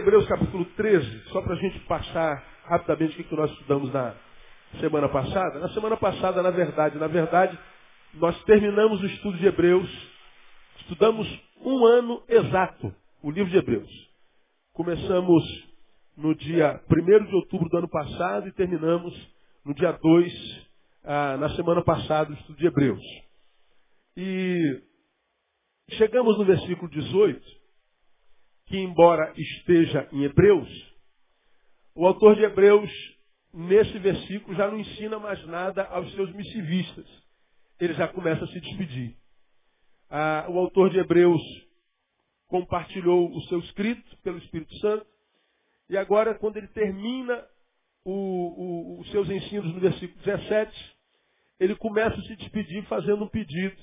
Hebreus capítulo 13, só para a gente passar rapidamente o que nós estudamos na semana passada. Na semana passada, na verdade, na verdade, nós terminamos o estudo de Hebreus, estudamos um ano exato o livro de Hebreus. Começamos no dia 1 de outubro do ano passado e terminamos no dia 2, ah, na semana passada, o estudo de Hebreus. E chegamos no versículo 18, que embora esteja em Hebreus, o autor de Hebreus, nesse versículo, já não ensina mais nada aos seus missivistas. Ele já começa a se despedir. Ah, o autor de Hebreus compartilhou o seu escrito pelo Espírito Santo, e agora, quando ele termina o, o, os seus ensinos no versículo 17, ele começa a se despedir fazendo um pedido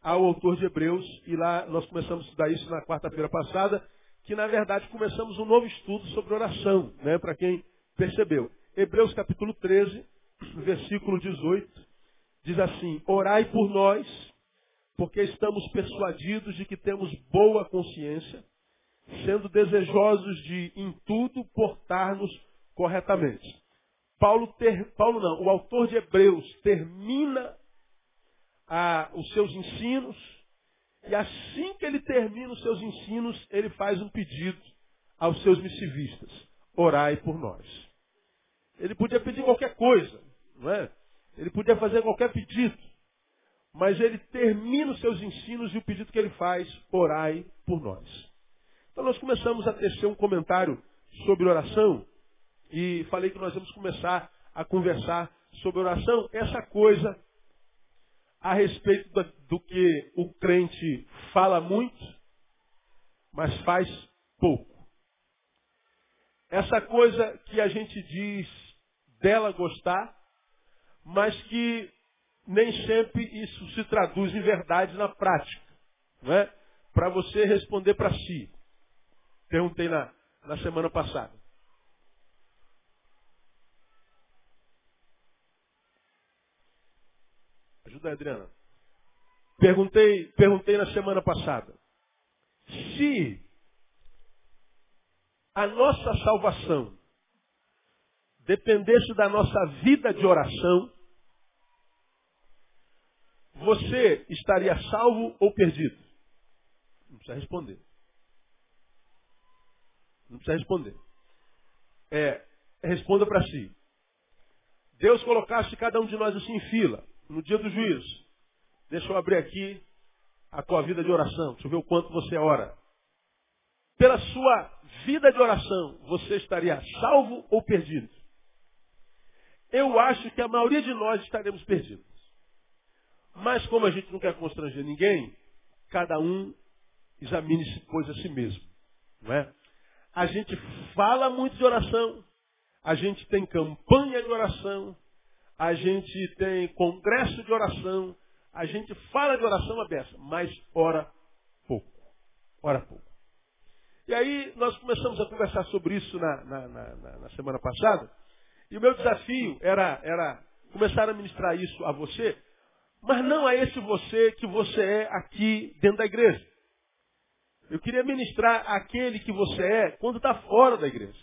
ao autor de Hebreus, e lá nós começamos a estudar isso na quarta-feira passada, que na verdade começamos um novo estudo sobre oração, né, para quem percebeu. Hebreus capítulo 13, versículo 18, diz assim, orai por nós, porque estamos persuadidos de que temos boa consciência, sendo desejosos de, em tudo, portar-nos corretamente. Paulo, ter, Paulo não, o autor de Hebreus termina a, os seus ensinos, e assim que ele termina os seus ensinos, ele faz um pedido aos seus missivistas: orai por nós. Ele podia pedir qualquer coisa, não é? Ele podia fazer qualquer pedido, mas ele termina os seus ensinos e o pedido que ele faz: orai por nós. Então nós começamos a tecer um comentário sobre oração e falei que nós vamos começar a conversar sobre oração, essa coisa a respeito do, que o crente fala muito, mas faz pouco. Essa coisa que a gente diz dela gostar, mas que nem sempre isso se traduz em verdade na prática. Não é? Para você responder para si. Perguntei na, na semana passada. Ajuda, Adriana. Perguntei, perguntei na semana passada. Se a nossa salvação dependesse da nossa vida de oração, você estaria salvo ou perdido? Não precisa responder. Não precisa responder. É, responda para si. Deus colocasse cada um de nós assim em fila no dia do juízo. Deixa eu abrir aqui a tua vida de oração. Deixa eu ver o quanto você ora. Pela sua vida de oração, você estaria salvo ou perdido? Eu acho que a maioria de nós estaremos perdidos. Mas como a gente não quer constranger ninguém, cada um examine-se, pois, a si mesmo. Não é? A gente fala muito de oração, a gente tem campanha de oração, a gente tem congresso de oração, a gente fala de oração aberta, mas ora pouco. Ora pouco. E aí nós começamos a conversar sobre isso na, na, na, na semana passada, e o meu desafio era, era começar a ministrar isso a você, mas não a esse você que você é aqui dentro da igreja. Eu queria ministrar aquele que você é quando está fora da igreja.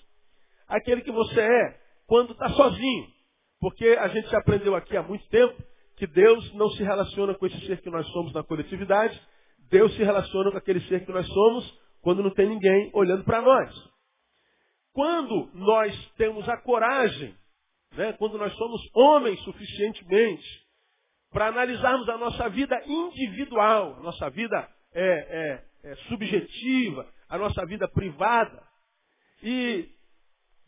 Aquele que você é quando está sozinho. Porque a gente já aprendeu aqui há muito tempo que Deus não se relaciona com esse ser que nós somos na coletividade, Deus se relaciona com aquele ser que nós somos quando não tem ninguém olhando para nós. Quando nós temos a coragem, né, quando nós somos homens suficientemente para analisarmos a nossa vida individual, a nossa vida é, é, é subjetiva, a nossa vida privada, e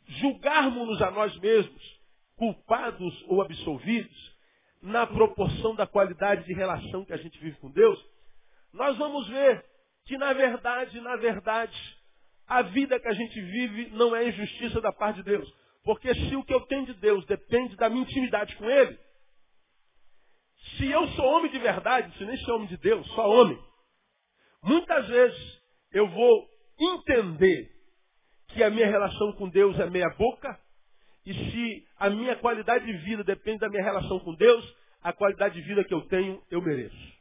julgarmos-nos a nós mesmos culpados ou absolvidos, na proporção da qualidade de relação que a gente vive com Deus, nós vamos ver que na verdade, na verdade, a vida que a gente vive não é injustiça da parte de Deus. Porque se o que eu tenho de Deus depende da minha intimidade com Ele, se eu sou homem de verdade, se nem sou homem de Deus, só homem, muitas vezes eu vou entender que a minha relação com Deus é meia boca, e se a minha qualidade de vida depende da minha relação com Deus, a qualidade de vida que eu tenho, eu mereço.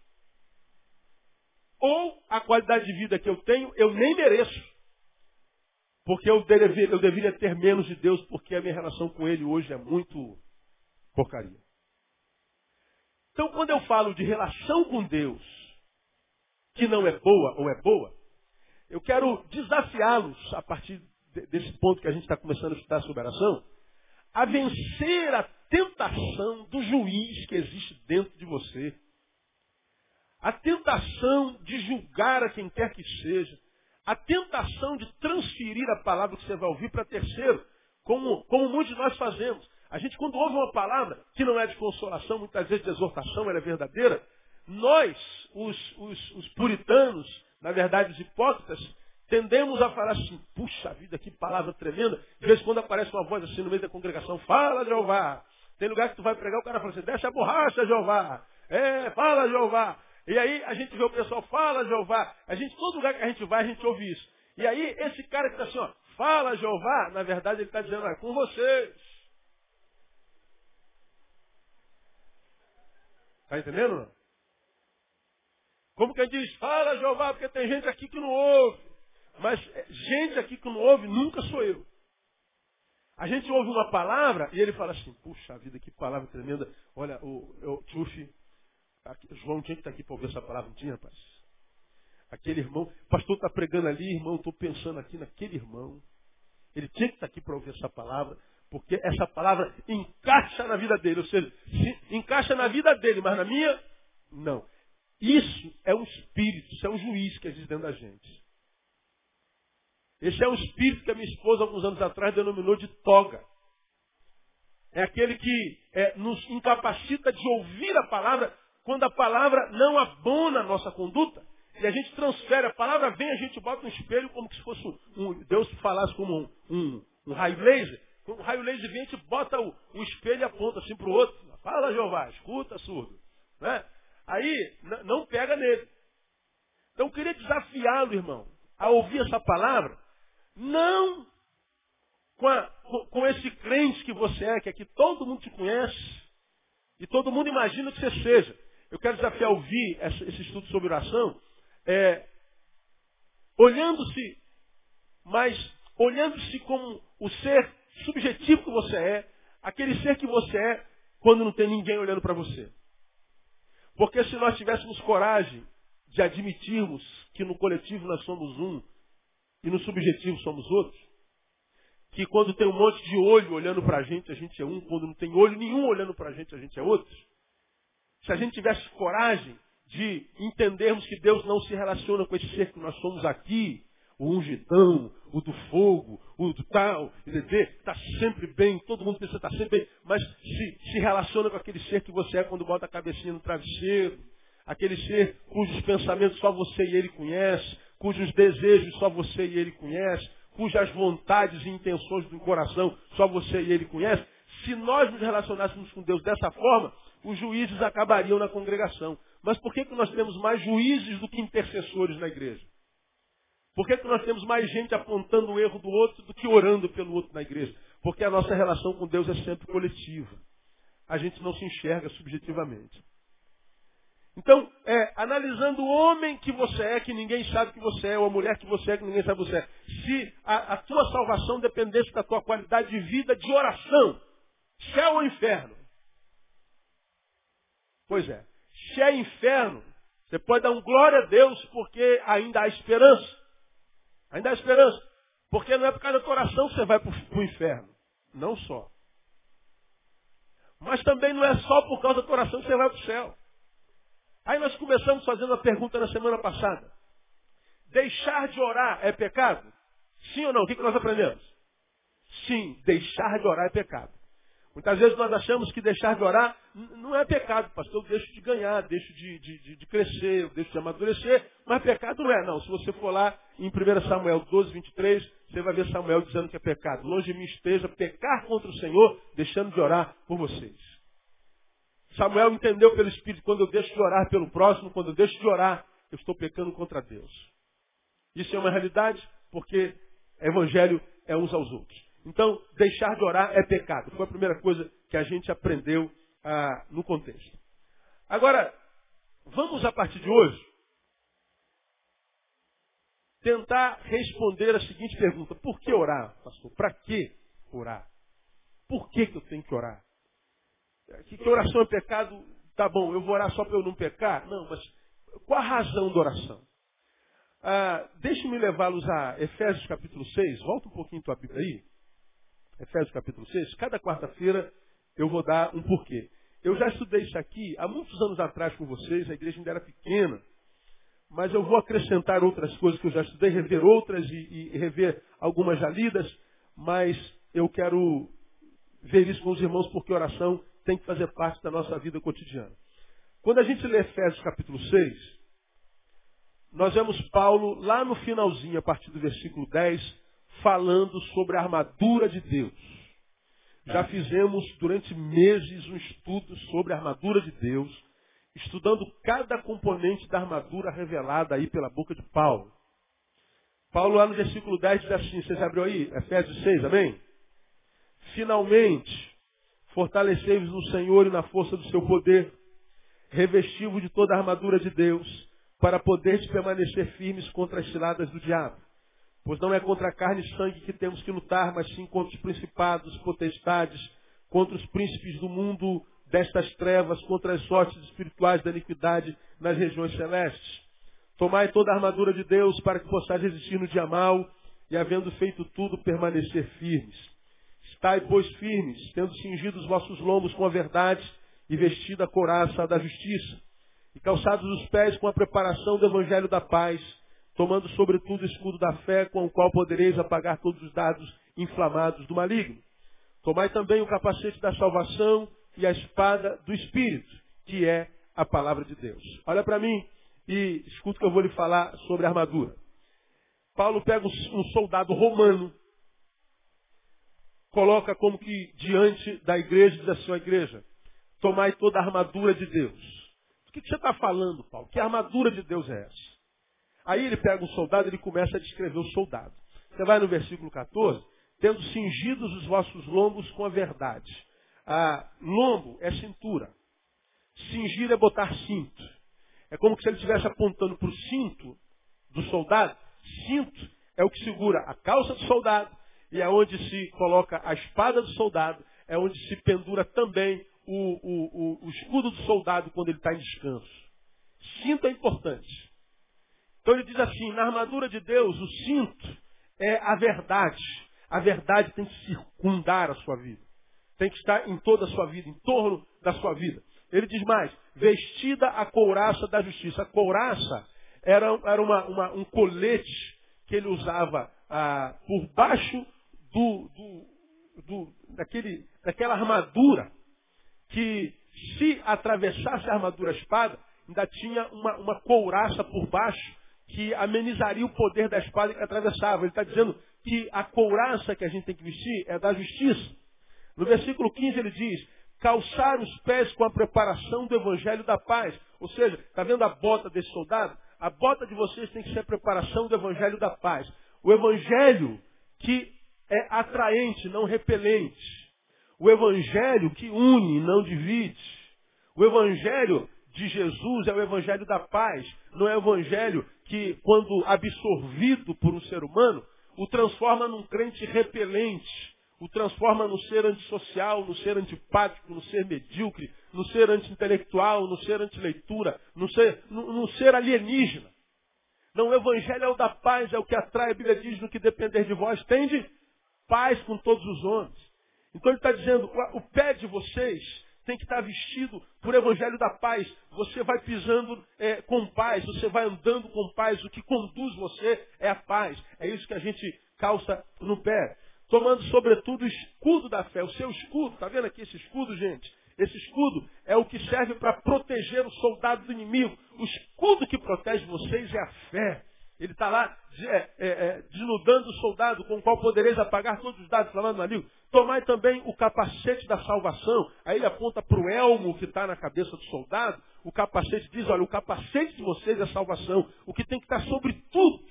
Ou a qualidade de vida que eu tenho, eu nem mereço. Porque eu deveria, eu deveria ter menos de Deus, porque a minha relação com Ele hoje é muito porcaria. Então, quando eu falo de relação com Deus, que não é boa ou é boa, eu quero desafiá-los, a partir desse ponto que a gente está começando a estudar sobre oração, a vencer a tentação do juiz que existe dentro de você. A tentação de julgar a quem quer que seja. A tentação de transferir a palavra que você vai ouvir para terceiro, como, como muitos de nós fazemos. A gente, quando ouve uma palavra que não é de consolação, muitas vezes de exortação, ela é verdadeira, nós, os, os, os puritanos, na verdade os hipócritas, tendemos a falar assim, puxa vida, que palavra tremenda. De vez em quando aparece uma voz assim no meio da congregação, fala Jeová. Tem lugar que tu vai pregar, o cara fala assim, desce a borracha, Jeová. É, fala Jeová. E aí a gente vê o pessoal, fala Jeová. A gente, todo lugar que a gente vai, a gente ouve isso. E aí esse cara que está assim, ó, fala Jeová, na verdade ele está dizendo, é com vocês. Está entendendo? Como que diz, fala Jeová, porque tem gente aqui que não ouve. Mas é, gente aqui que não ouve nunca sou eu. A gente ouve uma palavra e ele fala assim, puxa vida, que palavra tremenda. Olha, o, o Tchuf, João tinha que estar aqui para ouvir essa palavra, não tinha, rapaz? Aquele irmão, pastor está pregando ali, irmão, estou pensando aqui naquele irmão. Ele tinha que estar aqui para ouvir essa palavra, porque essa palavra encaixa na vida dele. Ou seja, encaixa na vida dele, mas na minha, não. Isso é um espírito, isso é um juiz que existe dentro da gente. Esse é um espírito que a minha esposa, alguns anos atrás, denominou de toga. É aquele que é, nos incapacita de ouvir a palavra quando a palavra não abona a nossa conduta. E a gente transfere, a palavra vem, a gente bota um espelho como se fosse um Deus falasse como um, um, um raio laser. Quando o raio laser vem, a gente bota o, o espelho e aponta assim para o outro. Fala, Jeová, escuta, surdo. Né? Aí, não pega nele. Então, eu queria desafiá-lo, irmão, a ouvir essa palavra não com, a, com, esse crente que você é, que aqui todo mundo te conhece e todo mundo imagina que você seja. Eu quero desafiar a ouvir esse, esse estudo sobre oração, é, olhando-se, mas olhando-se como o ser subjetivo que você é, aquele ser que você é quando não tem ninguém olhando para você. Porque se nós tivéssemos coragem de admitirmos que no coletivo nós somos um, e no subjetivo somos outros. Que quando tem um monte de olho olhando para a gente, a gente é um. Quando não tem olho nenhum olhando para a gente, a gente é outro. Se a gente tivesse coragem de entendermos que Deus não se relaciona com esse ser que nós somos aqui, o ungidão, o do fogo, o do tal, está sempre bem, todo mundo pensa que está sempre bem, mas se, se relaciona com aquele ser que você é quando bota a cabecinha no travesseiro, aquele ser cujos pensamentos só você e ele conhece, cujos desejos só você e ele conhece, cujas vontades e intenções do coração só você e ele conhece, se nós nos relacionássemos com Deus dessa forma, os juízes acabariam na congregação. Mas por que, que nós temos mais juízes do que intercessores na igreja? Por que, que nós temos mais gente apontando o erro do outro do que orando pelo outro na igreja? Porque a nossa relação com Deus é sempre coletiva. A gente não se enxerga subjetivamente. Então, é, analisando o homem que você é, que ninguém sabe que você é, ou a mulher que você é, que ninguém sabe que você é. Se a, a tua salvação dependesse da tua qualidade de vida de oração, céu ou inferno? Pois é. Se é inferno, você pode dar um glória a Deus, porque ainda há esperança. Ainda há esperança. Porque não é por causa da tua oração que você vai para o inferno. Não só. Mas também não é só por causa da tua oração que você vai para o céu. Aí nós começamos fazendo a pergunta na semana passada. Deixar de orar é pecado? Sim ou não? O que, nós aprendemos? Sim, deixar de orar é pecado. Muitas vezes nós achamos que deixar de orar não é pecado, pastor. Eu deixo de ganhar, deixo de, de, de crescer, deixo de amadurecer, mas pecado não é, não. Se você for lá em 1 Samuel 12, 23, você vai ver Samuel dizendo que é pecado. Longe de mim esteja pecar contra o Senhor, deixando de orar por vocês. Samuel entendeu pelo Espírito, quando eu deixo de orar pelo próximo, quando eu deixo de orar, eu estou pecando contra Deus. Isso é uma realidade, porque evangelho é uns aos outros. Então, deixar de orar é pecado. Foi a primeira coisa que a gente aprendeu ah, no contexto. Agora, vamos a partir de hoje tentar responder a seguinte pergunta: por que orar, pastor? Para que orar? Por que, que eu tenho que orar? Que, que oração é pecado? Tá bom, eu vou orar só para eu não pecar? Não, mas qual a razão da oração? Ah, Deixe-me levá-los a Efésios capítulo 6. Volta um pouquinho tua Bíblia aí. Efésios capítulo 6. Cada quarta-feira eu vou dar um porquê. Eu já estudei isso aqui há muitos anos atrás com vocês, a igreja ainda era pequena. Mas eu vou acrescentar outras coisas que eu já estudei, rever outras e, e rever algumas já lidas, mas eu quero ver isso com os irmãos porque oração tem que fazer parte da nossa vida cotidiana. Quando a gente lê Efésios capítulo 6, nós vemos Paulo lá no finalzinho, a partir do versículo 10, falando sobre a armadura de Deus. Já fizemos durante meses um estudo sobre a armadura de Deus, estudando cada componente da armadura revelada aí pela boca de Paulo. Paulo lá no versículo 10 diz assim, vocês abriu aí? Efésios 6, amém? Finalmente, fortalecei-vos no Senhor e na força do seu poder, revesti-vos de toda a armadura de Deus, para poderes permanecer firmes contra as ciladas do diabo. Pois não é contra a carne e sangue que temos que lutar, mas sim contra os principados, potestades, contra os príncipes do mundo destas trevas, contra as sortes espirituais da iniquidade nas regiões celestes. Tomai toda a armadura de Deus para que possais resistir no dia mal e, havendo feito tudo, permanecer firmes. Estai, pois, firmes, tendo cingido os vossos lombos com a verdade e vestida a couraça da justiça, e calçados os pés com a preparação do evangelho da paz, tomando sobretudo o escudo da fé, com o qual podereis apagar todos os dados inflamados do maligno. Tomai também o capacete da salvação e a espada do Espírito, que é a palavra de Deus. Olha para mim e escuta que eu vou lhe falar sobre a armadura. Paulo pega um soldado romano, coloca como que diante da igreja, diz assim, a igreja, tomai toda a armadura de Deus. O que, que você está falando, Paulo? Que armadura de Deus é essa? Aí ele pega um soldado e ele começa a descrever o soldado. Você vai no versículo 14, tendo cingidos os vossos lombos com a verdade. Ah, lombo é cintura. Cingir é botar cinto. É como se ele estivesse apontando para o cinto do soldado. Cinto é o que segura a calça do soldado e é onde se coloca a espada do soldado, é onde se pendura também o, o, o, o escudo do soldado quando ele está em descanso. Cinto é importante. Então ele diz assim, na armadura de Deus, o cinto é a verdade. A verdade tem que circundar a sua vida. Tem que estar em toda a sua vida, em torno da sua vida. Ele diz mais, vestida a couraça da justiça. A couraça era, era uma, uma, um colete que ele usava ah, por baixo do, do, do, daquele, daquela armadura que se atravessasse a armadura espada, ainda tinha uma, uma couraça por baixo que amenizaria o poder da espada que atravessava. Ele está dizendo que a couraça que a gente tem que vestir é da justiça. No versículo 15 ele diz, calçar os pés com a preparação do evangelho da paz. Ou seja, está vendo a bota desse soldado? A bota de vocês tem que ser a preparação do evangelho da paz. O evangelho que é atraente, não repelente. O evangelho que une, não divide. O evangelho de Jesus é o evangelho da paz, não é o evangelho que, quando absorvido por um ser humano, o transforma num crente repelente, o transforma no ser antissocial, no ser antipático, no ser medíocre, no ser anti-intelectual, no ser anti-leitura, no ser, no ser alienígena. Não, o evangelho é o da paz, é o que atrai, a Bíblia diz, no que depender de vós, tende paz com todos os homens. Então ele está dizendo, o pé de vocês tem que estar vestido por evangelho da paz. Você vai pisando é, com paz, você vai andando com paz. O que conduz você é a paz. É isso que a gente calça no pé. Tomando, sobretudo, o escudo da fé. O seu escudo, está vendo aqui esse escudo, gente? Esse escudo é o que serve para proteger o soldado do inimigo. O escudo que protege vocês é a fé. Ele está lá é, é, é, desnudando o soldado com o qual podereis apagar todos os dados, falando ali. Tomai também o capacete da salvação. Aí ele aponta para o elmo que está na cabeça do soldado. O capacete diz, olha, o capacete de vocês é a salvação. O que tem que estar sobre tudo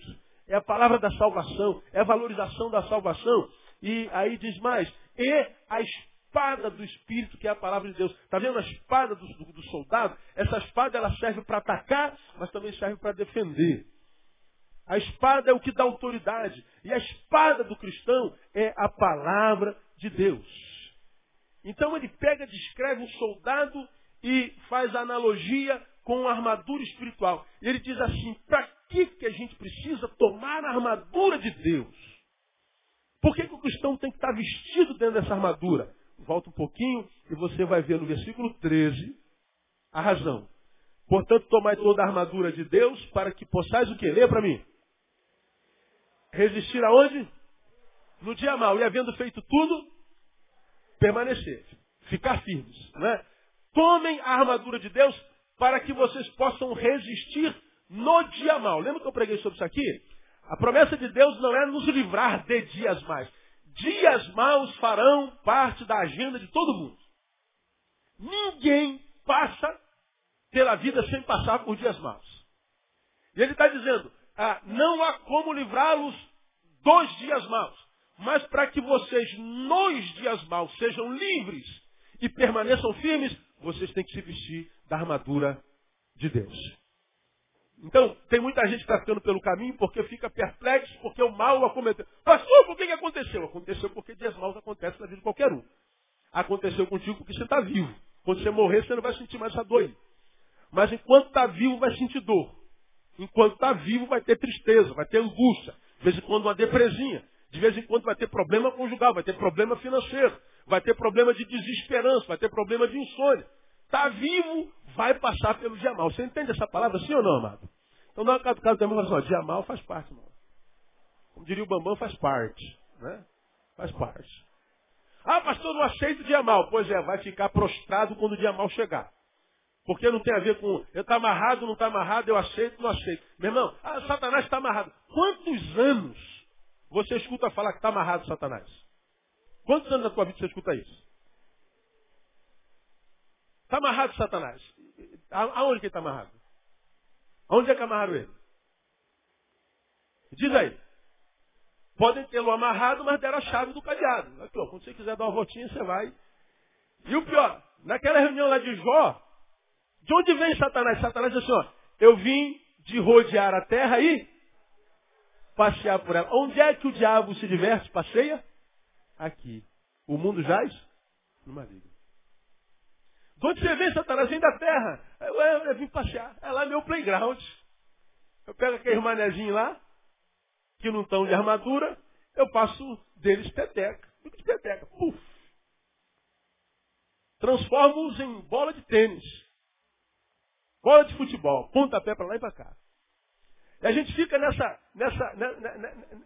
é a palavra da salvação, é a valorização da salvação. E aí diz mais, e a espada do Espírito, que é a palavra de Deus. Está vendo a espada do, do, do soldado? Essa espada ela serve para atacar, mas também serve para defender. A espada é o que dá autoridade. E a espada do cristão é a palavra de Deus. Então ele pega, descreve um soldado e faz analogia com a armadura espiritual. Ele diz assim, para que, que a gente precisa tomar a armadura de Deus? Por que, que o cristão tem que estar vestido dentro dessa armadura? Volta um pouquinho e você vai ver no versículo 13 a razão. Portanto, tomai toda a armadura de Deus para que possais o que? Lê para mim. Resistir aonde? No dia mal. E havendo feito tudo, permanecer. Ficar firmes. Né? Tomem a armadura de Deus para que vocês possam resistir no dia mal. Lembra que eu preguei sobre isso aqui? A promessa de Deus não é nos livrar de dias maus. Dias maus farão parte da agenda de todo mundo. Ninguém passa pela vida sem passar por dias maus. E ele está dizendo, ah, não há como livrá-los dos dias maus. Mas para que vocês, nos dias maus, sejam livres e permaneçam firmes, vocês têm que se vestir da armadura de Deus. Então, tem muita gente que está ficando pelo caminho porque fica perplexo, porque o mal acometeu. Pastor, por que, aconteceu? Aconteceu porque dias maus acontecem na vida de qualquer um. Aconteceu contigo porque você está vivo. Quando você morrer, você não vai sentir mais essa dor. Mas enquanto está vivo, vai sentir dor. Enquanto está vivo, vai ter tristeza, vai ter angústia. De vez em quando uma depresinha. De vez em quando vai ter problema conjugal, vai ter problema financeiro, vai ter problema de desesperança, vai ter problema de insônia. Está vivo, vai passar pelo dia mal. Você entende essa palavra, sim ou não, amado? Então dá uma catucada também e fala assim, dia mal faz parte, irmão. Como diria o Bambam, faz parte. Né? Faz parte. Ah, pastor, não aceito o dia mal. Pois é, vai ficar prostrado quando o dia mal chegar. Porque não tem a ver com eu estou amarrado, não está amarrado, eu aceito, não aceito. Meu irmão, ah, Satanás está amarrado. Quantos anos você escuta falar que está amarrado Satanás? Quantos anos na tua vida você escuta isso? Está amarrado Satanás. Aonde que ele está amarrado? Aonde é que amarraram ele? Diz aí. Podem tê-lo amarrado, mas deram a chave do cadeado. Aqui, ó, quando você quiser dar uma voltinha, você vai. E o pior, naquela reunião lá de Jó, de onde vem Satanás? Satanás diz assim, ó, eu vim de rodear a terra e passear por ela. Onde é que o diabo se diverte, passeia? Aqui. O mundo jaz? No maligno. De onde você vem, Satanás? Vem da terra. Eu, eu, eu vim passear. É lá meu playground. Eu pego aqueles manezinhos lá, que não estão de armadura, eu passo deles peteca. Fico de peteca. Puf. Transformo-os em bola de tênis. Bola de futebol, pontapé para lá e para cá. E a gente fica nessa, nessa,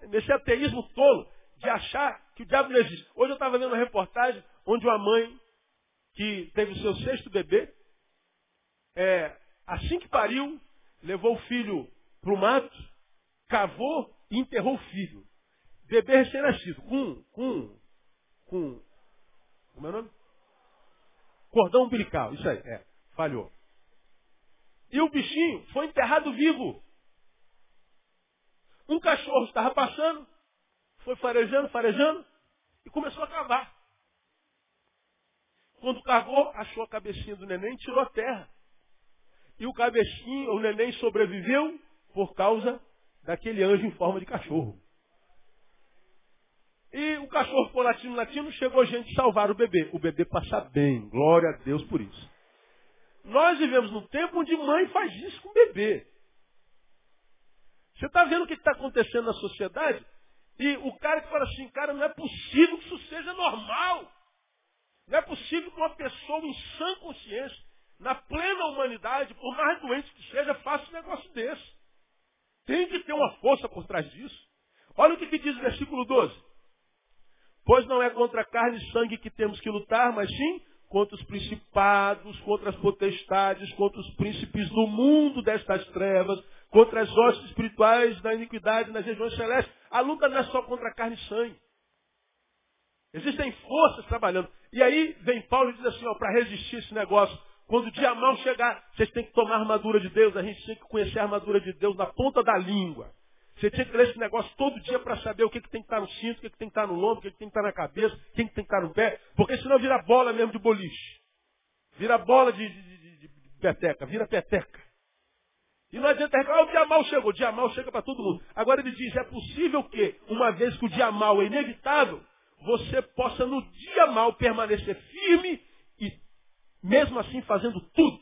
nesse ateísmo tolo de achar que o diabo não existe. Hoje eu estava vendo uma reportagem onde uma mãe que teve o seu sexto bebê, é, assim que pariu, levou o filho para o mato, cavou e enterrou o filho. Bebê recém-nascido, com, com, com, como é o nome? Cordão umbilical, isso aí, é, falhou. E o bichinho foi enterrado vivo. Um cachorro estava passando, foi farejando, farejando, e começou a cavar. Quando cavou, achou a cabecinha do neném e tirou a terra. E o cabecinho, o neném sobreviveu por causa daquele anjo em forma de cachorro. E o cachorro por latino latino chegou gente salvar o bebê. O bebê passa bem. Glória a Deus por isso. Nós vivemos num tempo onde mãe faz isso com bebê. Você está vendo o que está acontecendo na sociedade? E o cara que fala assim, cara, não é possível que isso seja normal. Não é possível que uma pessoa em sã consciência, na plena humanidade, por mais doente que seja, faça um negócio desse. Tem que ter uma força por trás disso. Olha o que, que diz o versículo 12. Pois não é contra carne e sangue que temos que lutar, mas sim contra os principados, contra as potestades, contra os príncipes do mundo destas trevas, contra as hostes espirituais da iniquidade nas regiões celestes. A luta não é só contra carne e sangue. Existem forças trabalhando. E aí vem Paulo e diz assim, para resistir esse negócio, quando o dia mal chegar, vocês têm que tomar a armadura de Deus, a gente tem que conhecer a armadura de Deus na ponta da língua. Você tinha que ler esse negócio todo dia para saber o que, que tem que estar no cinto, o que, que tem que estar no lombo, o que, que tem que estar na cabeça, o que, que tem que estar no pé, porque senão vira bola mesmo de boliche. Vira bola de, de, de, de peteca, vira peteca. E não adianta reclamar, ah, o dia mal chegou. O dia mal chega para todo mundo. Agora ele diz, é possível que, uma vez que o dia mal é inevitável, você possa no dia mal permanecer firme e mesmo assim fazendo tudo.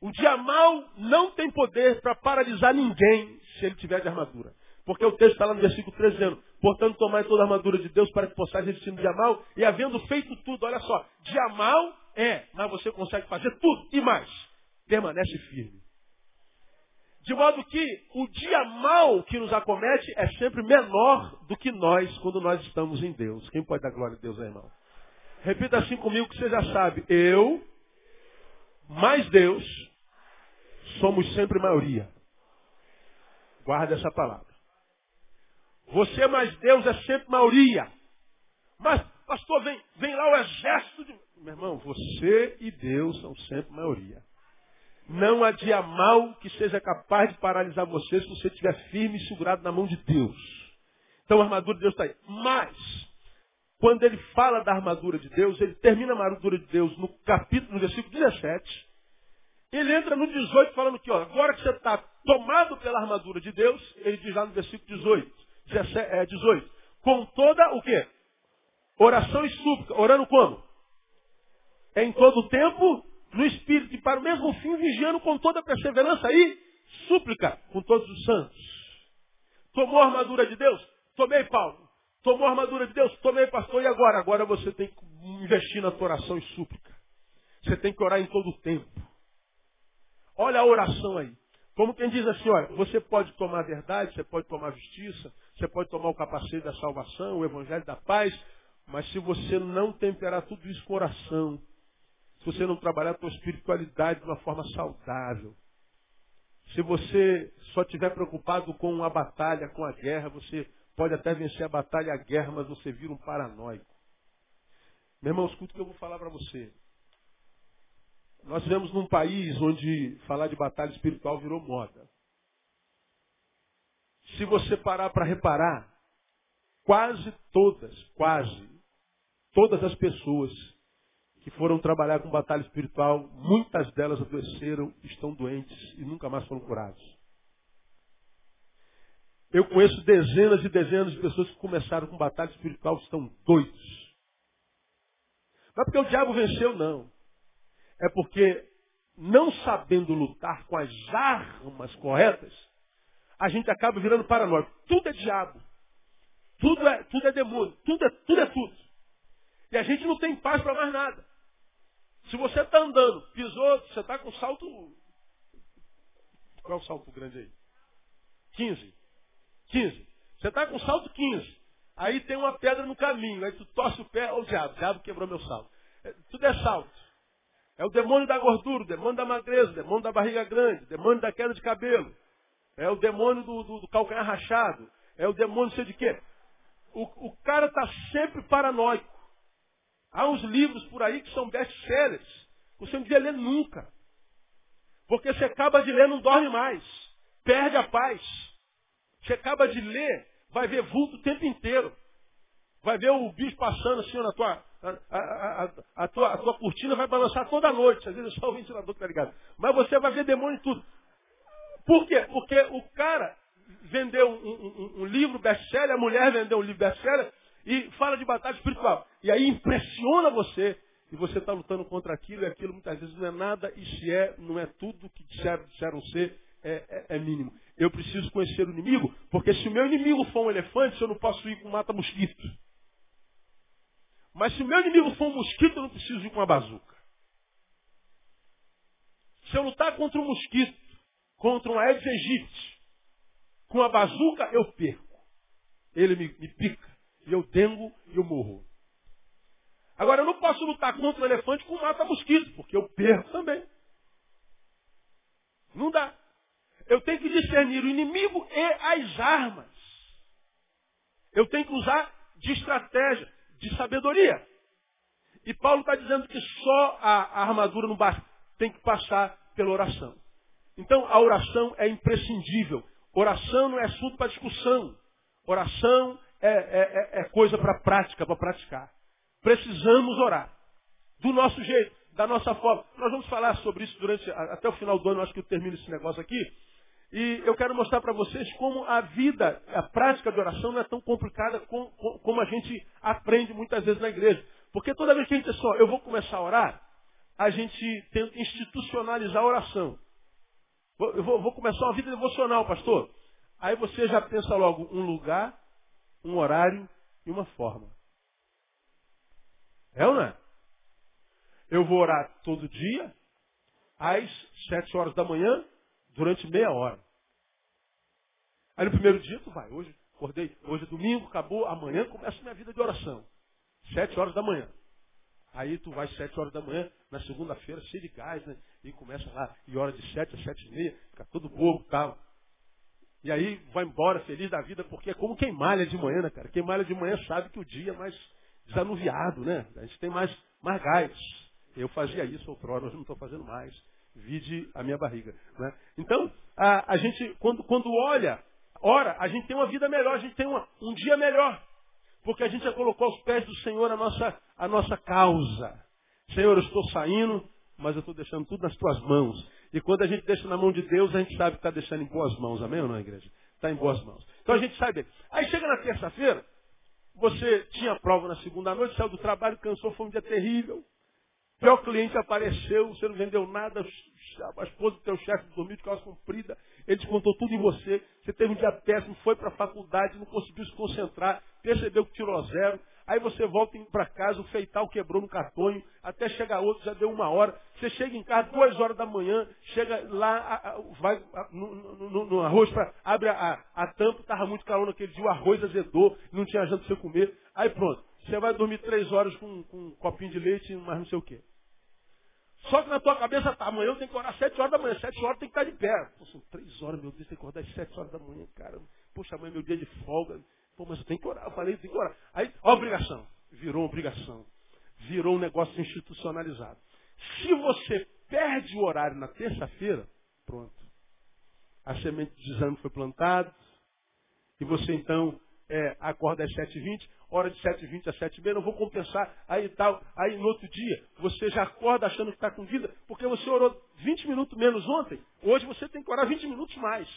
O dia mal não tem poder para paralisar ninguém se ele tiver de armadura. Porque o texto está lá no versículo 13 dizendo, portanto tomai toda a armadura de Deus para que possais resistir dia mal, e havendo feito tudo, olha só, dia mal é, mas você consegue fazer tudo e mais. Permanece firme. De modo que o dia mal que nos acomete é sempre menor do que nós quando nós estamos em Deus. Quem pode dar glória a Deus, irmão? Repita assim comigo que você já sabe. Eu, mais Deus, somos sempre maioria. Guarda essa palavra. Você mais Deus é sempre maioria. Mas, pastor, vem, vem lá o exército de. Meu irmão, você e Deus são sempre maioria. Não há dia mal que seja capaz de paralisar você se você estiver firme e segurado na mão de Deus. Então a armadura de Deus está aí. Mas, quando ele fala da armadura de Deus, ele termina a armadura de Deus no capítulo, no versículo 17. Ele entra no 18 falando que, ó, agora que você está tomado pela armadura de Deus, ele diz lá no versículo 18, 17, é, 18 com toda o quê? Oração e súplica. Orando como? Em todo o tempo, no Espírito, e para o mesmo fim, vigiando com toda perseverança e súplica com todos os santos. Tomou a armadura de Deus? Tomei, Paulo. Tomou a armadura de Deus? Tomei, pastor. E agora? Agora você tem que investir na tua oração e súplica. Você tem que orar em todo o tempo. Olha a oração aí. Como quem diz assim, olha, você pode tomar a verdade, você pode tomar a justiça, você pode tomar o capacete da salvação, o evangelho da paz, mas se você não temperar tudo isso com oração, se você não trabalhar a tua espiritualidade de uma forma saudável, se você só estiver preocupado com a batalha, com a guerra, você pode até vencer a batalha e a guerra, mas você vira um paranoico. Meu irmão, escuta o que eu vou falar para você. Nós vivemos num país onde falar de batalha espiritual virou moda. Se você parar para reparar, quase todas, quase, todas as pessoas que foram trabalhar com batalha espiritual, muitas delas adoeceram, estão doentes e nunca mais foram curados. Eu conheço dezenas e dezenas de pessoas que começaram com batalha espiritual e estão doidos. Não é porque o diabo venceu, não. É porque, não sabendo lutar com as armas corretas, a gente acaba virando paranoico. Tudo é diabo. Tudo é, tudo é demônio. Tudo é, tudo é tudo. E a gente não tem paz para mais nada. Se você está andando, pisou, você está com salto. Qual é o salto grande aí? 15. 15. Você está com salto 15. Aí tem uma pedra no caminho. Aí tu torce o pé, ô oh, diabo, o diabo quebrou meu salto. É, tudo é salto. É o demônio da gordura, o demônio da magreza, o demônio da barriga grande, o demônio da queda de cabelo. É o demônio do, do, do calcanhar rachado. É o demônio sei de quê. O, o cara está sempre paranoico. Há uns livros por aí que são best-sellers. Você não devia ler nunca. Porque você acaba de ler, não dorme mais. Perde a paz. Você acaba de ler, vai ver vulto o tempo inteiro. Vai ver o bicho passando assim na tua, a, a, a, tua, a tua cortina vai balançar toda noite. Às vezes é só o ventilador que tá ligado. Mas você vai ver demônio em tudo. Por quê? Porque o cara vendeu um, um, um livro best-seller, a mulher vendeu um livro best-seller e fala de batalha espiritual. E aí impressiona você. E você está lutando contra aquilo e aquilo muitas vezes não é nada, e se é, não é tudo que disseram, disseram ser, é, é, é mínimo. Eu preciso conhecer o inimigo, porque se o meu inimigo for um elefante, eu não posso ir com mata-mosquito. Mas se o meu inimigo for um mosquito, eu não preciso ir com uma bazuca. Se eu lutar contra um mosquito, contra um Aedes aegypti, com a bazuca, eu perco. Ele me, me pica. E eu dengo e eu morro. Agora, eu não posso lutar contra o elefante com mata-mosquito, porque eu perco também. Não dá. Eu tenho que discernir o inimigo e as armas. Eu tenho que usar de estratégia de sabedoria. E Paulo está dizendo que só a, armadura não basta, tem que passar pela oração. Então a oração é imprescindível. Oração não é assunto para discussão. Oração é, é, é, é coisa para prática, para praticar. Precisamos orar. Do nosso jeito. da nossa forma. Nós vamos falar sobre isso durante até o final do ano, acho que eu termino esse negócio aqui. E eu quero mostrar para vocês como a vida, a prática de oração não é tão complicada como, a gente aprende muitas vezes na igreja. Porque toda vez que a gente diz só, eu vou começar a orar, a gente tenta institucionalizar a oração. Eu vou, vou começar uma vida devocional, pastor. Aí você já pensa logo um lugar, um horário e uma forma. É ou não é? Eu vou orar todo dia, às sete horas da manhã, durante meia hora. Aí no primeiro dia tu vai, hoje acordei, hoje é domingo, acabou, amanhã começa minha vida de oração. Sete horas da manhã. Aí tu vai sete horas da manhã, na segunda-feira, cheio de gás, né? E começa lá, e hora de sete sete e meia, fica todo bobo e tal. E aí vai embora feliz da vida, porque é como quem malha de manhã, né, cara? Quem malha de manhã sabe que o dia é mais desanuviado, né? A gente tem mais, mais gás. Eu fazia isso outrora, hoje não estou fazendo mais. Vide a minha barriga. Né? Então, a, a gente, quando, quando olha, ora, a gente tem uma vida melhor, a gente tem uma, um dia melhor. Porque a gente já colocou aos pés do Senhor a nossa, a nossa causa. Senhor, eu estou saindo, mas eu estou deixando tudo nas tuas mãos. E quando a gente deixa na mão de Deus, a gente sabe que está deixando em boas mãos. Amém ou não, igreja? Está em boas mãos. Então a gente sai dele. Aí chega na terça-feira, você tinha prova na segunda noite, saiu do trabalho, cansou, foi um dia terrível. Pior cliente apareceu, você não vendeu nada, a esposa do teu chefe dormiu de calça comprida, ele descontou tudo em você, você teve um dia péssimo, foi para a faculdade, não conseguiu se concentrar, percebeu que tirou zero, aí você volta para casa, o feital quebrou no cartonho, até chegar outro, já deu uma hora, você chega em casa duas horas da manhã, chega lá, vai no, no, no arroz, pra, abre a, a tampa, estava muito calor naquele dia, o arroz azedou, não tinha janta para você comer, aí pronto, você vai dormir três horas com, com um copinho de leite, mas não sei o quê. Só que na tua cabeça tá, amanhã eu tenho que orar sete horas da manhã, sete horas tem que estar de pé. Pô, são três horas, meu Deus, tem que acordar às sete horas da manhã, cara. Poxa, amanhã é meu dia de folga. Pô, mas eu tenho que orar. Eu falei, tem que orar. Aí, obrigação. Virou obrigação. Virou um negócio institucionalizado. Se você perde o horário na terça-feira, pronto. A semente de desânimo foi plantada. E você então é, acorda às 7h20, hora de 7h20 a 7h30, não vou compensar, aí tal. Aí no outro dia, você já acorda achando que está com vida, porque você orou 20 minutos menos ontem, hoje você tem que orar 20 minutos mais.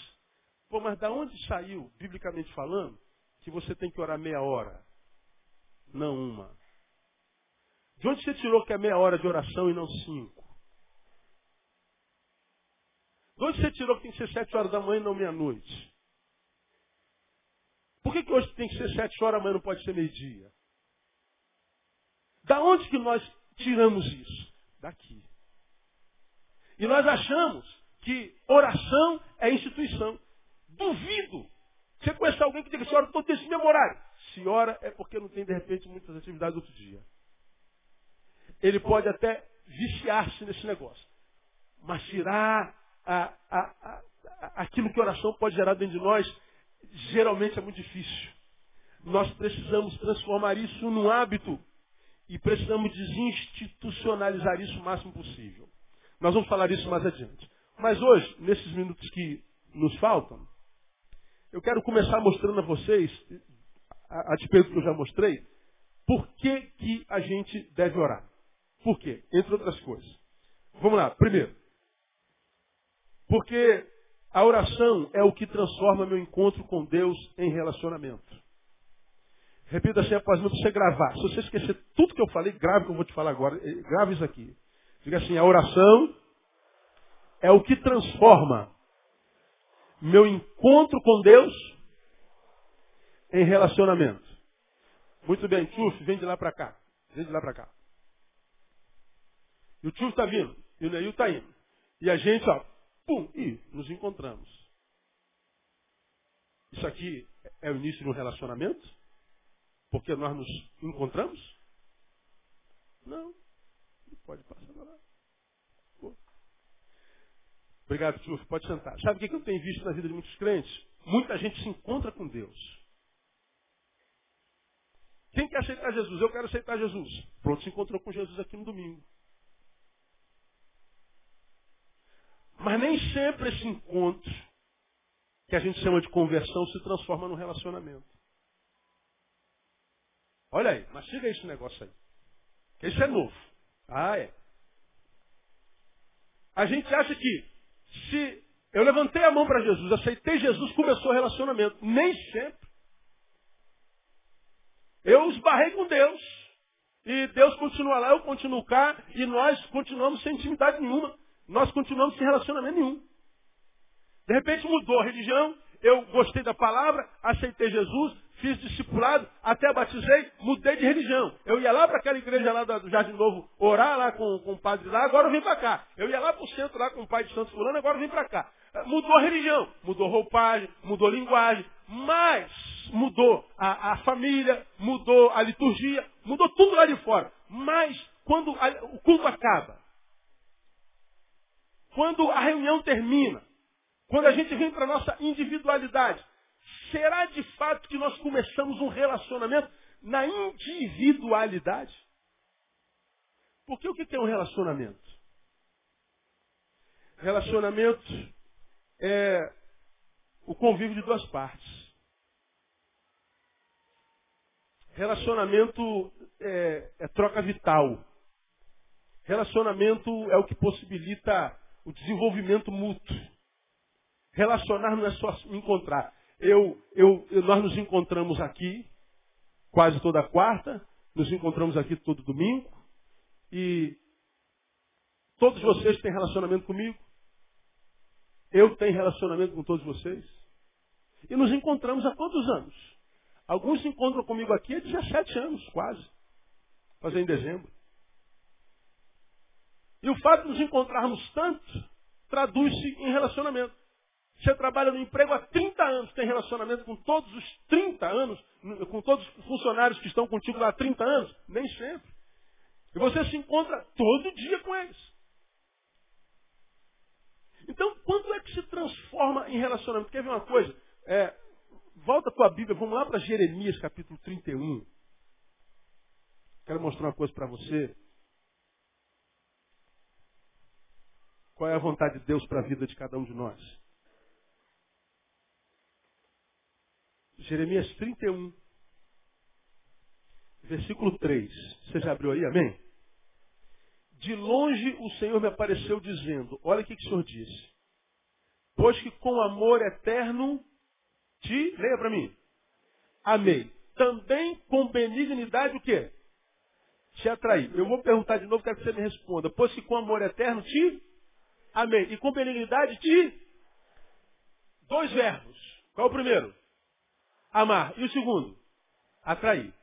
Pô, mas da onde saiu, biblicamente falando, que você tem que orar meia hora? Não uma. De onde você tirou que é meia hora de oração e não cinco? De onde você tirou que tem que ser sete horas da manhã e não meia-noite? Por que, que hoje tem que ser sete horas, amanhã não pode ser meio-dia? Da onde que nós tiramos isso? Daqui. E nós achamos que oração é instituição. Duvido. Você conhece alguém que diga que ora todo esse mesmo horário. Se ora é porque não tem, de repente, muitas atividades outro dia. Ele pode até viciar-se nesse negócio. Mas tirar a, a, a, aquilo que oração pode gerar dentro de nós geralmente é muito difícil. Nós precisamos transformar isso num hábito e precisamos desinstitucionalizar isso o máximo possível. Nós vamos falar isso mais adiante. Mas hoje, nesses minutos que nos faltam, eu quero começar mostrando a vocês, a, a despeito que eu já mostrei, por que, que a gente deve orar. Por quê? Entre outras coisas. Vamos lá. Primeiro, porque a oração é o que transforma meu encontro com Deus em relacionamento. Repita assim após mim, você gravar. Se você esquecer tudo que eu falei, grave o que eu vou te falar agora. Eh, grave isso aqui. Diga assim, a oração é o que transforma meu encontro com Deus em relacionamento. Muito bem, Tchuf, vem de lá para cá. Vem de lá para cá. E o Tchuf está vindo. E o Neil está indo. E a gente, ó, Pum, e nos encontramos. Isso aqui é o início de um relacionamento? Porque nós nos encontramos? Não. Pode passar lá. Obrigado, Tchuf. Pode sentar. Sabe o que eu tenho visto na vida de muitos crentes? Muita gente se encontra com Deus. Quem quer aceitar Jesus? Eu quero aceitar Jesus. Pronto, se encontrou com Jesus aqui no domingo. Mas nem sempre esse encontro, que a gente chama de conversão, se transforma num relacionamento. Olha aí, mastiga esse negócio aí. Isso é novo. Ah, é. A gente acha que se eu levantei a mão para Jesus, aceitei Jesus, começou o relacionamento. Nem sempre. Eu esbarrei com Deus. E Deus continua lá, eu continuo cá, e nós continuamos sem intimidade nenhuma. Nós continuamos sem relacionamento nenhum. De repente mudou a religião, eu gostei da palavra, aceitei Jesus, fiz discipulado, até batizei, mudei de religião. Eu ia lá para aquela igreja lá do Jardim Novo orar lá com, com o padre lá, agora eu vim para cá. Eu ia lá para o centro lá com o pai de Santo Fulano, agora eu vim para cá. Eh, mudou a religião, mudou roupagem, mudou linguagem, mas mudou a, a família, mudou a liturgia, mudou tudo lá de fora. Mas quando a, o culto acaba, quando a reunião termina, quando a gente vem para a nossa individualidade, será de fato que nós começamos um relacionamento na individualidade? Porque o que é um relacionamento? Relacionamento é o convívio de duas partes. Relacionamento é, é troca vital. Relacionamento é o que possibilita o desenvolvimento mútuo. Relacionar não é só encontrar. Eu, eu, nós nos encontramos aqui quase toda quarta, nos encontramos aqui todo domingo e todos vocês têm relacionamento comigo. Eu tenho relacionamento com todos vocês. E nos encontramos há quantos anos? Alguns se encontram comigo aqui há 17 anos, quase. Fazer em dezembro. E o fato de nos encontrarmos tanto traduz-se em relacionamento. Você trabalha no emprego há 30 anos, tem relacionamento com todos os 30 anos, com todos os funcionários que estão contigo lá há 30 anos? Nem sempre. E você se encontra todo dia com eles. Então, quando é que se transforma em relacionamento? Quer ver uma coisa? É, volta com a Bíblia, vamos lá para Jeremias capítulo 31. Quero mostrar uma coisa para você. Qual é a vontade de Deus para a vida de cada um de nós? Jeremias 31, versículo 3. Você já abriu aí, amém? De longe o Senhor me apareceu dizendo, olha o que, que o Senhor disse. Pois que com amor eterno te, leia para mim, amei. Também com benignidade o quê? Te atraí. Eu vou perguntar de novo, quero que você me responda. Pois que com amor eterno te amei. E com benignidade te... Dois verbos. Qual é o primeiro? Amar. E o segundo? Atrair.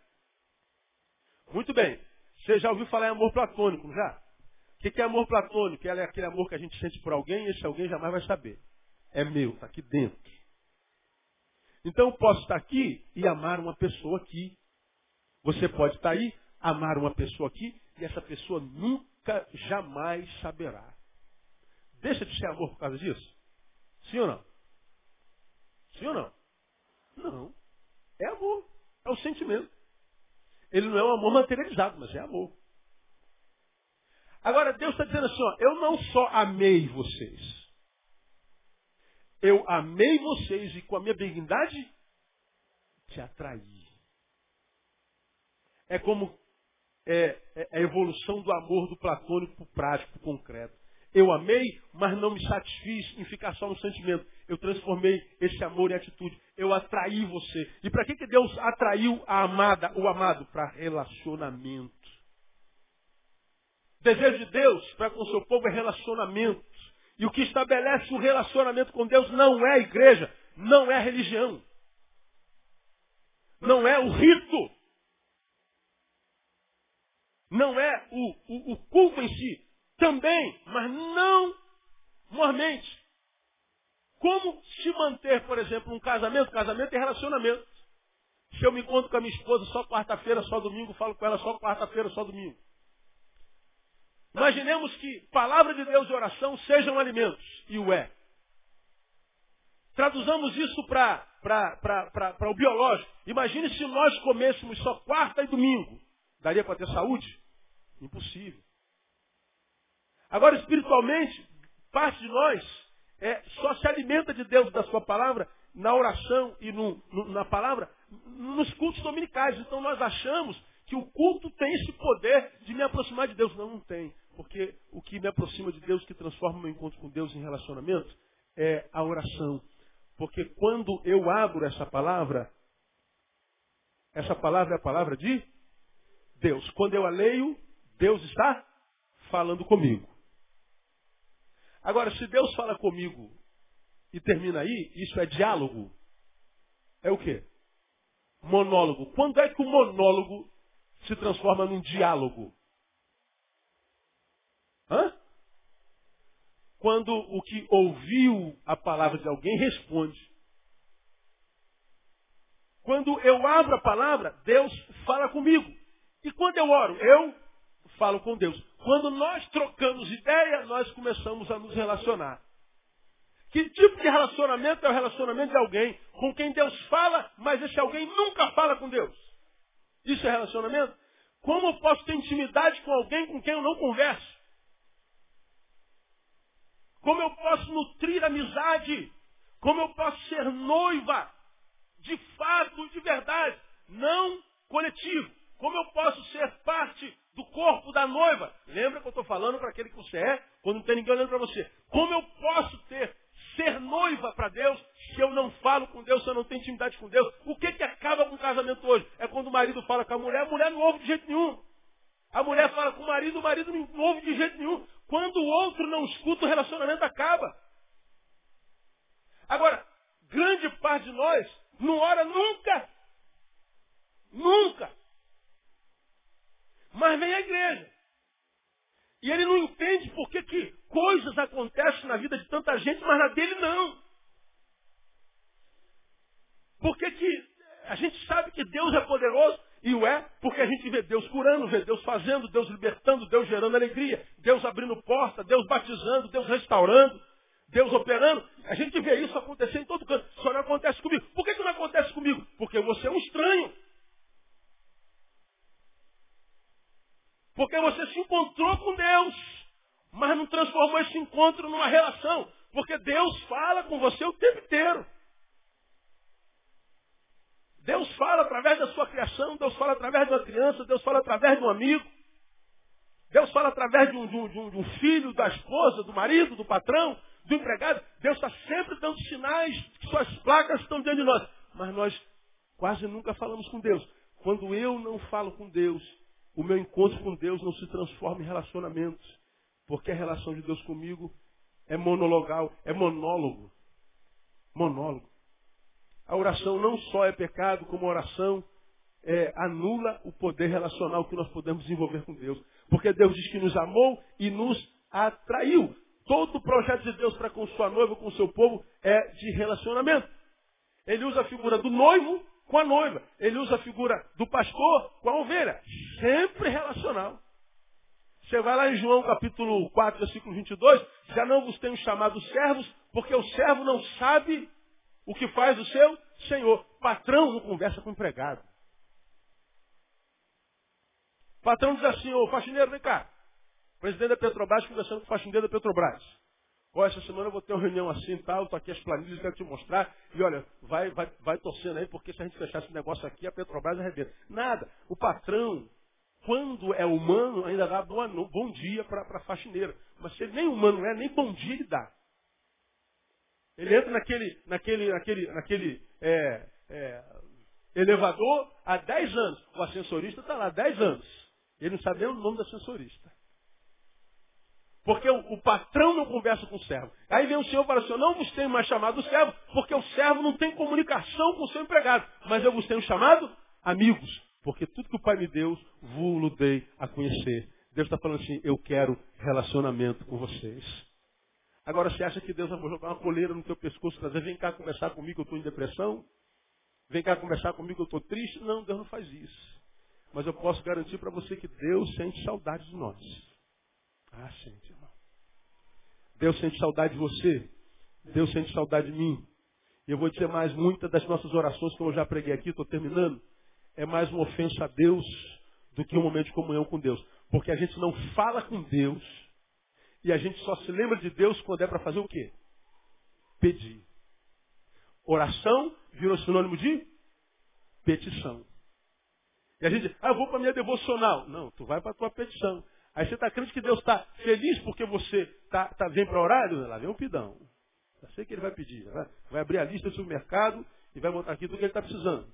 Muito bem. Você já ouviu falar em amor platônico, já? O que é amor platônico? É aquele amor que a gente sente por alguém e esse alguém jamais vai saber. É meu, está aqui dentro. Então eu posso estar aqui e amar uma pessoa aqui. Você pode estar aí, amar uma pessoa aqui e essa pessoa nunca, jamais saberá. Deixa de ser amor por causa disso? Sim ou não? Sim ou não? Não. É amor. É o sentimento. Ele não é um amor materializado, mas é amor. Agora, Deus está dizendo assim, ó, eu não só amei vocês. Eu amei vocês e com a minha benignidade te atraí. É como é, é a evolução do amor do platônico para o prático, para o concreto. Eu amei, mas não me satisfiz em ficar só no sentimento. Eu transformei esse amor em atitude. Eu atraí você. E para que, que Deus atraiu a amada, o amado? Para relacionamento. O desejo de Deus para com o seu povo é relacionamento. E o que estabelece o relacionamento com Deus não é a igreja, não é a religião. Não é o rito. Não é o, o, o culto em si. Também, mas não mormente. Como se manter, por exemplo, um casamento? Casamento é relacionamento. Se eu me encontro com a minha esposa só quarta-feira, só domingo, falo com ela só quarta-feira, só domingo. Imaginemos que palavra de Deus e oração sejam alimentos, e o é. Traduzamos isso para o biológico. Imagine se nós comêssemos só quarta e domingo. Daria para ter saúde? Impossível. Agora, espiritualmente, parte de nós é, só se alimenta de Deus da sua palavra na oração e no, no, na palavra nos cultos dominicais. Então nós achamos que o culto tem esse poder de me aproximar de Deus. Não, não tem. Porque o que me aproxima de Deus, que transforma o meu encontro com Deus em relacionamento, é a oração. Porque quando eu abro essa palavra, essa palavra é a palavra de Deus. Quando eu a leio, Deus está falando comigo. Agora, se Deus fala comigo e termina aí, isso é diálogo. É o quê? Monólogo. Quando é que o monólogo se transforma num diálogo? Hã? Quando o que ouviu a palavra de alguém responde. Quando eu abro a palavra, Deus fala comigo. E quando eu oro, eu falo com Deus. Quando nós trocamos ideia, nós começamos a nos relacionar. Que tipo de relacionamento é o relacionamento de alguém com quem Deus fala, mas esse alguém nunca fala com Deus? Isso é relacionamento? Como eu posso ter intimidade com alguém com quem eu não converso? Como eu posso nutrir amizade? Como eu posso ser noiva de fato, de verdade, não coletivo? Como eu posso ser parte do corpo da noiva? Lembra que eu estou falando para aquele que você é, quando não tem ninguém olhando para você. Como eu posso ter ser noiva para Deus se eu não falo com Deus, se eu não tenho intimidade com Deus? O que, que acaba com o casamento hoje? É quando o marido fala com a mulher, a mulher não ouve de jeito nenhum. A mulher fala com o marido, o marido não ouve de jeito nenhum. Quando o outro não escuta, o relacionamento acaba. Agora, grande parte de nós não ora nunca. Nunca. Mas vem à igreja. E ele não entende por que, que coisas acontecem na vida de tanta gente, mas na dele não. Por que, que a gente sabe que Deus é poderoso e o é porque a gente vê Deus curando, vê Deus fazendo, Deus libertando, Deus gerando alegria, Deus abrindo porta, Deus batizando, Deus restaurando, Deus operando. A gente vê isso acontecer em todo canto. Só não acontece comigo. Por que, que não acontece comigo? Porque você é um estranho. Porque você se encontrou com Deus, mas não transformou esse encontro numa relação. Porque Deus fala com você o tempo inteiro. Deus fala através da sua criação, Deus fala através de uma criança, Deus fala através de um amigo. Deus fala através de um, de um, de um filho, da esposa, do marido, do patrão, do empregado. Deus está sempre dando sinais que suas placas estão diante de nós. Mas nós quase nunca falamos com Deus. Quando eu não falo com Deus, o meu encontro com Deus não se transforma em relacionamentos. Porque a relação de Deus comigo é monologal, é monólogo. Monólogo. A oração não só é pecado, como a oração é, anula o poder relacional que nós podemos desenvolver com Deus. Porque Deus diz que nos amou e nos atraiu. Todo o projeto de Deus para com sua noiva, com seu povo, é de relacionamento. Ele usa a figura do noivo com a noiva. Ele usa a figura do pastor com a ovelha. Sempre relacional. Você vai lá em João capítulo 4, versículo 22, já não vos tenho chamado servos, porque o servo não sabe o que faz o seu senhor. Patrão não conversa com empregado. Patrão diz assim, ô faxineiro, vem cá. Presidente da Petrobras conversando com o faxineiro da Petrobras. Ó, essa semana eu vou ter uma reunião assim e tal, estou aqui as planilhas, quero te mostrar. E olha, vai, vai, vai torcendo aí, porque se a gente fechar esse negócio aqui, a Petrobras arrebenta. Nada. O patrão, quando é humano, ainda dá boa, bom dia para a faxineira. Mas se ele nem humano é, nem bom dia ele dá. Ele entra naquele, naquele, naquele, naquele é, é, elevador há 10 anos. O ascensorista está lá há 10 anos. Ele não sabe nem o nome do ascensorista. Porque o, o, patrão não conversa com o servo. Aí vem o Senhor e fala assim, eu não vos tenho mais chamado servo, porque o servo não tem comunicação com o seu empregado. Mas eu vos tenho chamado amigos. Porque tudo que o Pai me deu, vos dei a conhecer. Deus está falando assim, eu quero relacionamento com vocês. Agora, você acha que Deus vai jogar uma coleira no teu pescoço e dizer, vem cá conversar comigo, eu estou em depressão? Vem cá conversar comigo, eu estou triste? Não, Deus não faz isso. Mas eu posso garantir para você que Deus sente saudade de nós. Ah, sente, irmão. Deus sente saudade de você. Deus sente saudade de mim. E eu vou dizer mais, muitas das nossas orações, como eu já preguei aqui, estou terminando, é mais uma ofensa a Deus do que um momento de comunhão com Deus. Porque a gente não fala com Deus e a gente só se lembra de Deus quando é para fazer o quê? Pedir. Oração virou sinônimo de petição. E a gente, ah, eu vou para minha devocional. Não, tu vai para tua petição. Aí você está crente que Deus está feliz porque você tá, tá, vem para orar? Lá vem um pidão. Já sei que ele vai pedir. Vai, vai abrir a lista do supermercado e vai botar aqui tudo que ele está precisando.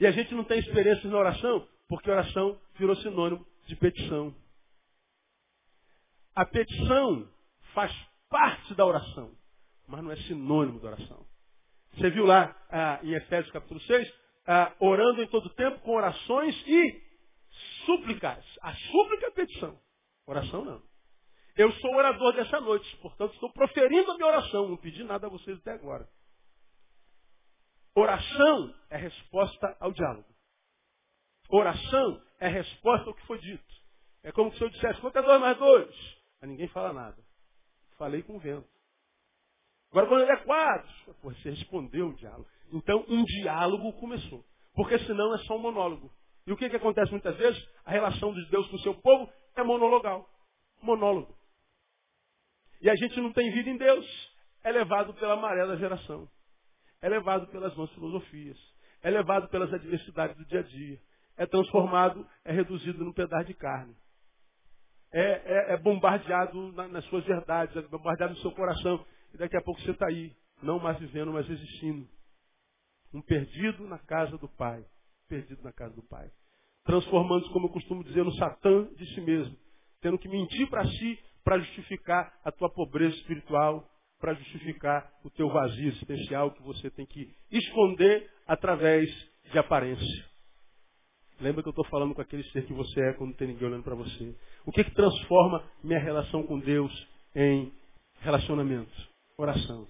E a gente não tem experiência na oração porque oração virou sinônimo de petição. A petição faz parte da oração, mas não é sinônimo da oração. Você viu lá ah, em Efésios capítulo 6, ah, orando em todo tempo com orações e súplicas. A súplica é petição. Oração não. Eu sou orador dessa noite, portanto estou proferindo a minha oração. Não pedi nada a vocês até agora. Oração é resposta ao diálogo. Oração é resposta ao que foi dito. É como se eu dissesse, quanto é dois mais dois? Aí ninguém fala nada. Falei com o vento. Agora quando ele é quatro, você respondeu o diálogo. Então um diálogo começou. Porque senão é só um monólogo. E o que, que acontece muitas vezes? A relação de Deus com o seu povo é monologal. Monólogo. E a gente não tem vida em Deus. É levado pela maré da geração. É levado pelas nossas filosofias. É levado pelas adversidades do dia a dia. É transformado, é reduzido num pedaço de carne. É, é, é bombardeado na, nas suas verdades, é bombardeado no seu coração. E daqui a pouco você está aí, não mais vivendo, mas existindo. Um perdido na casa do Pai perdido na casa do Pai. Transformando-se, como eu costumo dizer, no Satã de si mesmo. Tendo que mentir para si para justificar a tua pobreza espiritual, para justificar o teu vazio especial que você tem que esconder através de aparência. Lembra que eu estou falando com aquele ser que você é quando tem ninguém olhando para você. O que, que transforma minha relação com Deus em relacionamento? Oração.